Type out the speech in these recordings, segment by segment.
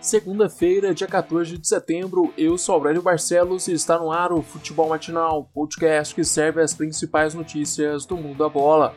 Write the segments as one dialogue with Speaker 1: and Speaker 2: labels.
Speaker 1: Segunda-feira, dia 14 de setembro, eu sou Aurélio Barcelos e está no ar o Futebol Matinal, podcast que serve as principais notícias do mundo da bola.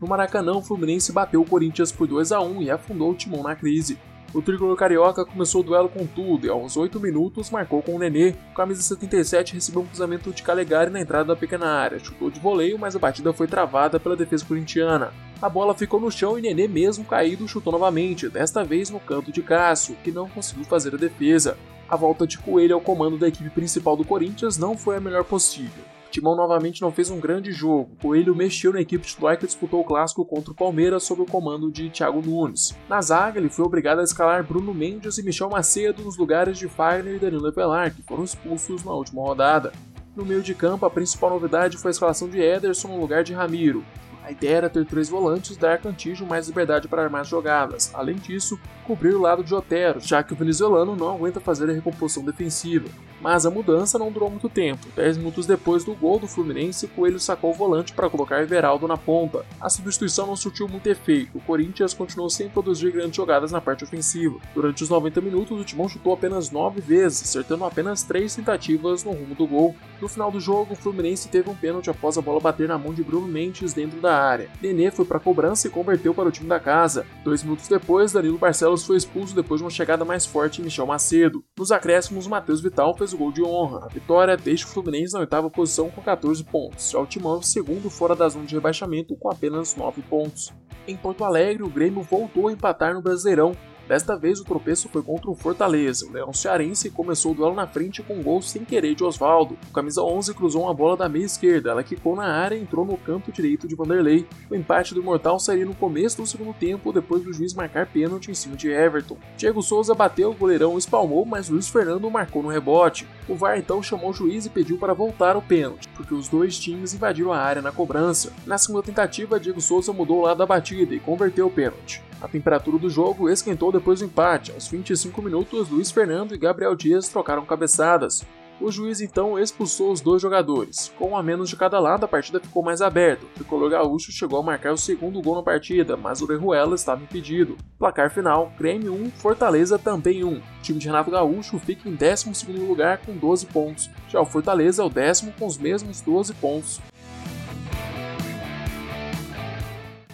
Speaker 1: No Maracanã, o Fluminense bateu o Corinthians por 2 a 1 e afundou o timão na crise. O tricolor carioca começou o duelo com tudo e aos 8 minutos marcou com o Nenê. O camisa 77 recebeu um cruzamento de Calegari na entrada da pequena área, chutou de voleio, mas a batida foi travada pela defesa corintiana. A bola ficou no chão e Nenê, mesmo caído, chutou novamente, desta vez no canto de Cássio, que não conseguiu fazer a defesa. A volta de Coelho ao comando da equipe principal do Corinthians não foi a melhor possível. Timão novamente não fez um grande jogo. Coelho mexeu na equipe titular que disputou o clássico contra o Palmeiras sob o comando de Thiago Nunes. Na zaga, ele foi obrigado a escalar Bruno Mendes e Michel Macedo nos lugares de Fagner e Danilo Evelar, que foram expulsos na última rodada. No meio de campo, a principal novidade foi a escalação de Ederson no lugar de Ramiro. A ideia era ter três volantes, dar Cantijo mais liberdade para armar as jogadas. Além disso, cobrir o lado de Otero, já que o venezuelano não aguenta fazer a recomposição defensiva. Mas a mudança não durou muito tempo. Dez minutos depois do gol do Fluminense, Coelho sacou o volante para colocar Everaldo na ponta. A substituição não surtiu muito efeito. O Corinthians continuou sem produzir grandes jogadas na parte ofensiva. Durante os 90 minutos, o Timão chutou apenas 9 vezes, acertando apenas 3 tentativas no rumo do gol. No final do jogo, o Fluminense teve um pênalti após a bola bater na mão de Bruno Mendes dentro da área. Nenê foi para a cobrança e converteu para o time da casa. Dois minutos depois, Danilo Barcelos foi expulso depois de uma chegada mais forte em Michel Macedo. Nos acréscimos, Matheus Vital fez gol de honra. A vitória deixa o Fluminense na oitava posição com 14 pontos, já o Timão segundo fora da zona de rebaixamento com apenas 9 pontos. Em Porto Alegre, o Grêmio voltou a empatar no Brasileirão, Desta vez o tropeço foi contra o Fortaleza. O Leão Cearense começou o duelo na frente com um gol sem querer de Oswaldo. O camisa 11 cruzou uma bola da meia esquerda, ela quicou na área e entrou no canto direito de Vanderlei. O empate do Mortal sairia no começo do segundo tempo, depois do juiz marcar pênalti em cima de Everton. Diego Souza bateu, o goleirão espalmou, mas Luiz Fernando marcou no rebote. O VAR então chamou o juiz e pediu para voltar o pênalti, porque os dois times invadiram a área na cobrança. Na segunda tentativa, Diego Souza mudou o lado da batida e converteu o pênalti. A temperatura do jogo esquentou depois do empate. Aos 25 minutos, Luiz Fernando e Gabriel Dias trocaram cabeçadas. O juiz então expulsou os dois jogadores. Com um a menos de cada lado, a partida ficou mais aberta. O tricolor gaúcho chegou a marcar o segundo gol na partida, mas o Reruela estava impedido. Placar final: Grêmio 1, Fortaleza também 1. O time de Renato Gaúcho fica em 12 lugar com 12 pontos. Já o Fortaleza é o décimo com os mesmos 12 pontos.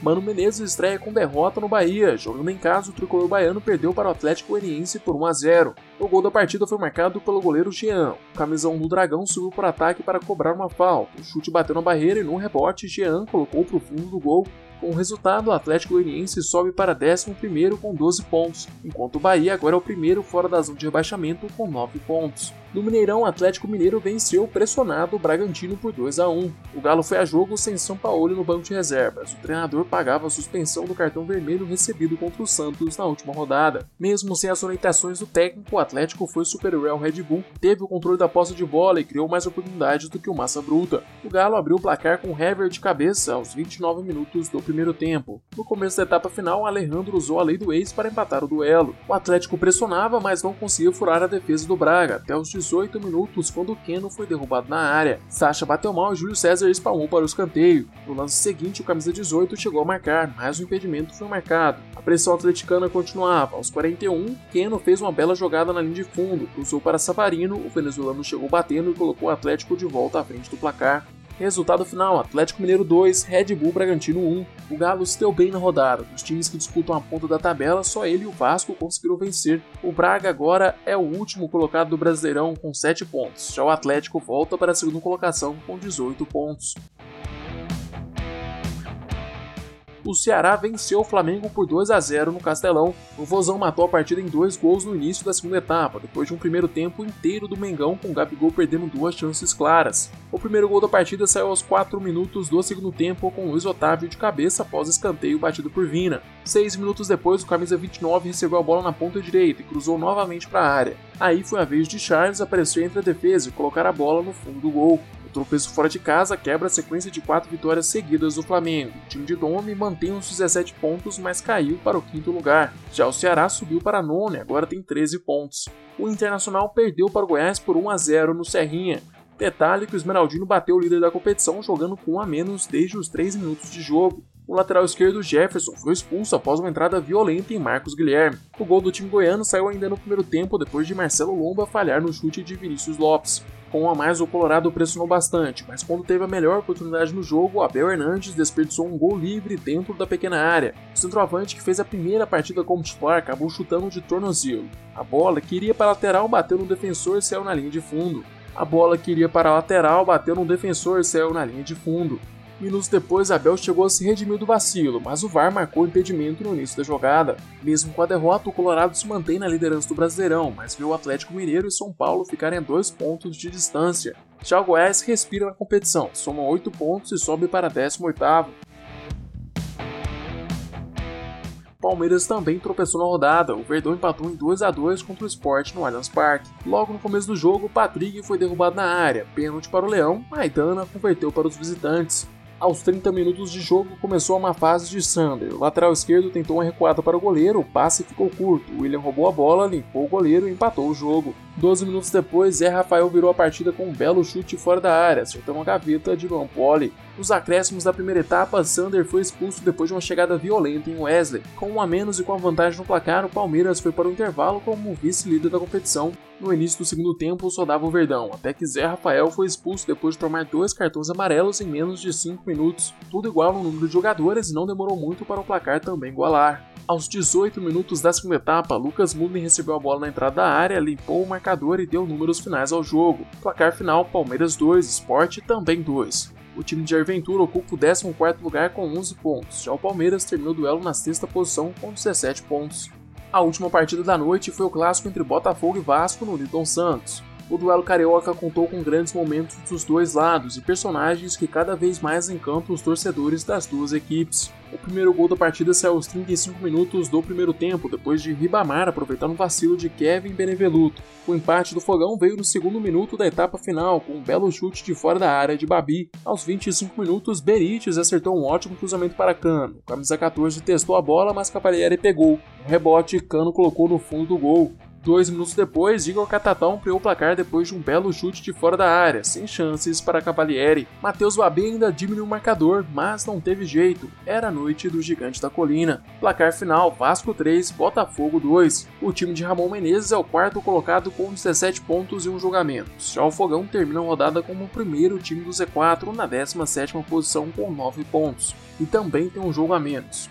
Speaker 1: Mano Menezes estreia com derrota no Bahia. Jogando em casa, o tricolor baiano perdeu para o Atlético Goianiense por 1 a 0. O gol da partida foi marcado pelo goleiro Jean. O camisão do Dragão subiu para ataque para cobrar uma falta. O chute bateu na barreira e no rebote, Jean colocou para o fundo do gol com o resultado, o Atlético Goianiense sobe para 11 com 12 pontos, enquanto o Bahia agora é o primeiro fora da zona de rebaixamento com 9 pontos. No Mineirão, o Atlético Mineiro venceu pressionado o Bragantino por 2 a 1. O Galo foi a jogo sem São Paulo no banco de reservas. O treinador pagava a suspensão do cartão vermelho recebido contra o Santos na última rodada. Mesmo sem as orientações do técnico, o Atlético foi superior ao Red Bull, teve o controle da posse de bola e criou mais oportunidades do que o Massa Bruta. O Galo abriu o placar com Hever de cabeça aos 29 minutos do primeiro tempo. No começo da etapa final, Alejandro usou a lei do ex para empatar o duelo. O Atlético pressionava, mas não conseguiu furar a defesa do Braga até os 18 minutos, quando Keno foi derrubado na área. Sacha bateu mal e Júlio César espalmou para o escanteio. No lance seguinte, o camisa 18 chegou a marcar, mas o impedimento foi marcado. A pressão atleticana continuava. Aos 41, Keno fez uma bela jogada na linha de fundo, cruzou para Savarino, o venezuelano chegou batendo e colocou o Atlético de volta à frente do placar. Resultado final: Atlético Mineiro 2, Red Bull Bragantino 1. O Galo se deu bem na rodada. Dos times que disputam a ponta da tabela, só ele e o Vasco conseguiram vencer. O Braga agora é o último colocado do Brasileirão com 7 pontos. Já o Atlético volta para a segunda colocação com 18 pontos. O Ceará venceu o Flamengo por 2 a 0 no Castelão. O Vozão matou a partida em dois gols no início da segunda etapa, depois de um primeiro tempo inteiro do Mengão com o Gabigol perdendo duas chances claras. O primeiro gol da partida saiu aos 4 minutos do segundo tempo com Luiz Otávio de cabeça após escanteio batido por Vina. Seis minutos depois, o camisa 29 recebeu a bola na ponta direita e cruzou novamente para a área. Aí foi a vez de Charles aparecer entre a defesa e colocar a bola no fundo do gol tropeço fora de casa quebra a sequência de quatro vitórias seguidas do Flamengo. O time de Dome mantém os 17 pontos, mas caiu para o quinto lugar. Já o Ceará subiu para nono e agora tem 13 pontos. O Internacional perdeu para o Goiás por 1 a 0 no Serrinha. Detalhe que o Esmeraldino bateu o líder da competição jogando com um a menos desde os 3 minutos de jogo. O lateral esquerdo Jefferson foi expulso após uma entrada violenta em Marcos Guilherme. O gol do time goiano saiu ainda no primeiro tempo depois de Marcelo Lomba falhar no chute de Vinícius Lopes. Com a mais, o Colorado pressionou bastante, mas quando teve a melhor oportunidade no jogo, Abel Hernandes desperdiçou um gol livre dentro da pequena área. O centroavante, que fez a primeira partida como titular, acabou chutando de tornozelo. A bola que iria para a lateral bateu no defensor e saiu na linha de fundo. A bola que iria para a lateral bateu no defensor e saiu na linha de fundo. Minutos depois, Abel chegou a se redimir do vacilo, mas o VAR marcou impedimento no início da jogada. Mesmo com a derrota, o Colorado se mantém na liderança do Brasileirão, mas viu o Atlético Mineiro e São Paulo ficarem a dois pontos de distância. Já o Goiás respira na competição, soma 8 pontos e sobe para 18º. Palmeiras também tropeçou na rodada. O Verdão empatou em 2 a 2 contra o Sport no Allianz Parque. Logo no começo do jogo, Patrick foi derrubado na área. Pênalti para o Leão, Maidana converteu para os visitantes. Aos 30 minutos de jogo começou uma fase de Sander. O lateral esquerdo tentou uma recuada para o goleiro, o passe ficou curto. O William roubou a bola, limpou o goleiro e empatou o jogo. 12 minutos depois, Zé Rafael virou a partida com um belo chute fora da área, acertando uma gaveta de Luan Poli. Nos acréscimos da primeira etapa, Sander foi expulso depois de uma chegada violenta em Wesley. Com um a menos e com a vantagem no placar, o Palmeiras foi para o intervalo como vice-líder da competição. No início do segundo tempo, só dava o Verdão, até que Zé Rafael foi expulso depois de tomar dois cartões amarelos em menos de 5 minutos. Tudo igual no número de jogadores e não demorou muito para o placar também igualar. Aos 18 minutos da segunda etapa, Lucas Munden recebeu a bola na entrada da área, limpou o marcador e deu números finais ao jogo. Placar final: Palmeiras 2, Sport também 2. O time de Jair Ventura ocupa o 14 lugar com 11 pontos, já o Palmeiras terminou o duelo na sexta posição com 17 pontos. A última partida da noite foi o clássico entre Botafogo e Vasco no Newton Santos. O duelo carioca contou com grandes momentos dos dois lados e personagens que cada vez mais encantam os torcedores das duas equipes. O primeiro gol da partida saiu aos 35 minutos do primeiro tempo, depois de Ribamar aproveitar um vacilo de Kevin Beneveluto. O empate do Fogão veio no segundo minuto da etapa final, com um belo chute de fora da área de Babi. Aos 25 minutos, Berites acertou um ótimo cruzamento para Cano. Camisa 14 testou a bola, mas Cavalieri pegou. Um rebote, Cano colocou no fundo do gol. Dois minutos depois, Igor Catatão ampliou o placar depois de um belo chute de fora da área, sem chances para Cavalieri. Matheus Babi ainda diminuiu o marcador, mas não teve jeito. Era a noite do Gigante da Colina. Placar final: Vasco 3, Botafogo 2. O time de Ramon Menezes é o quarto colocado com 17 pontos e um julgamento. Já o Fogão termina a rodada como o primeiro time do Z4 na 17ª posição com 9 pontos. E também tem um jogo a menos.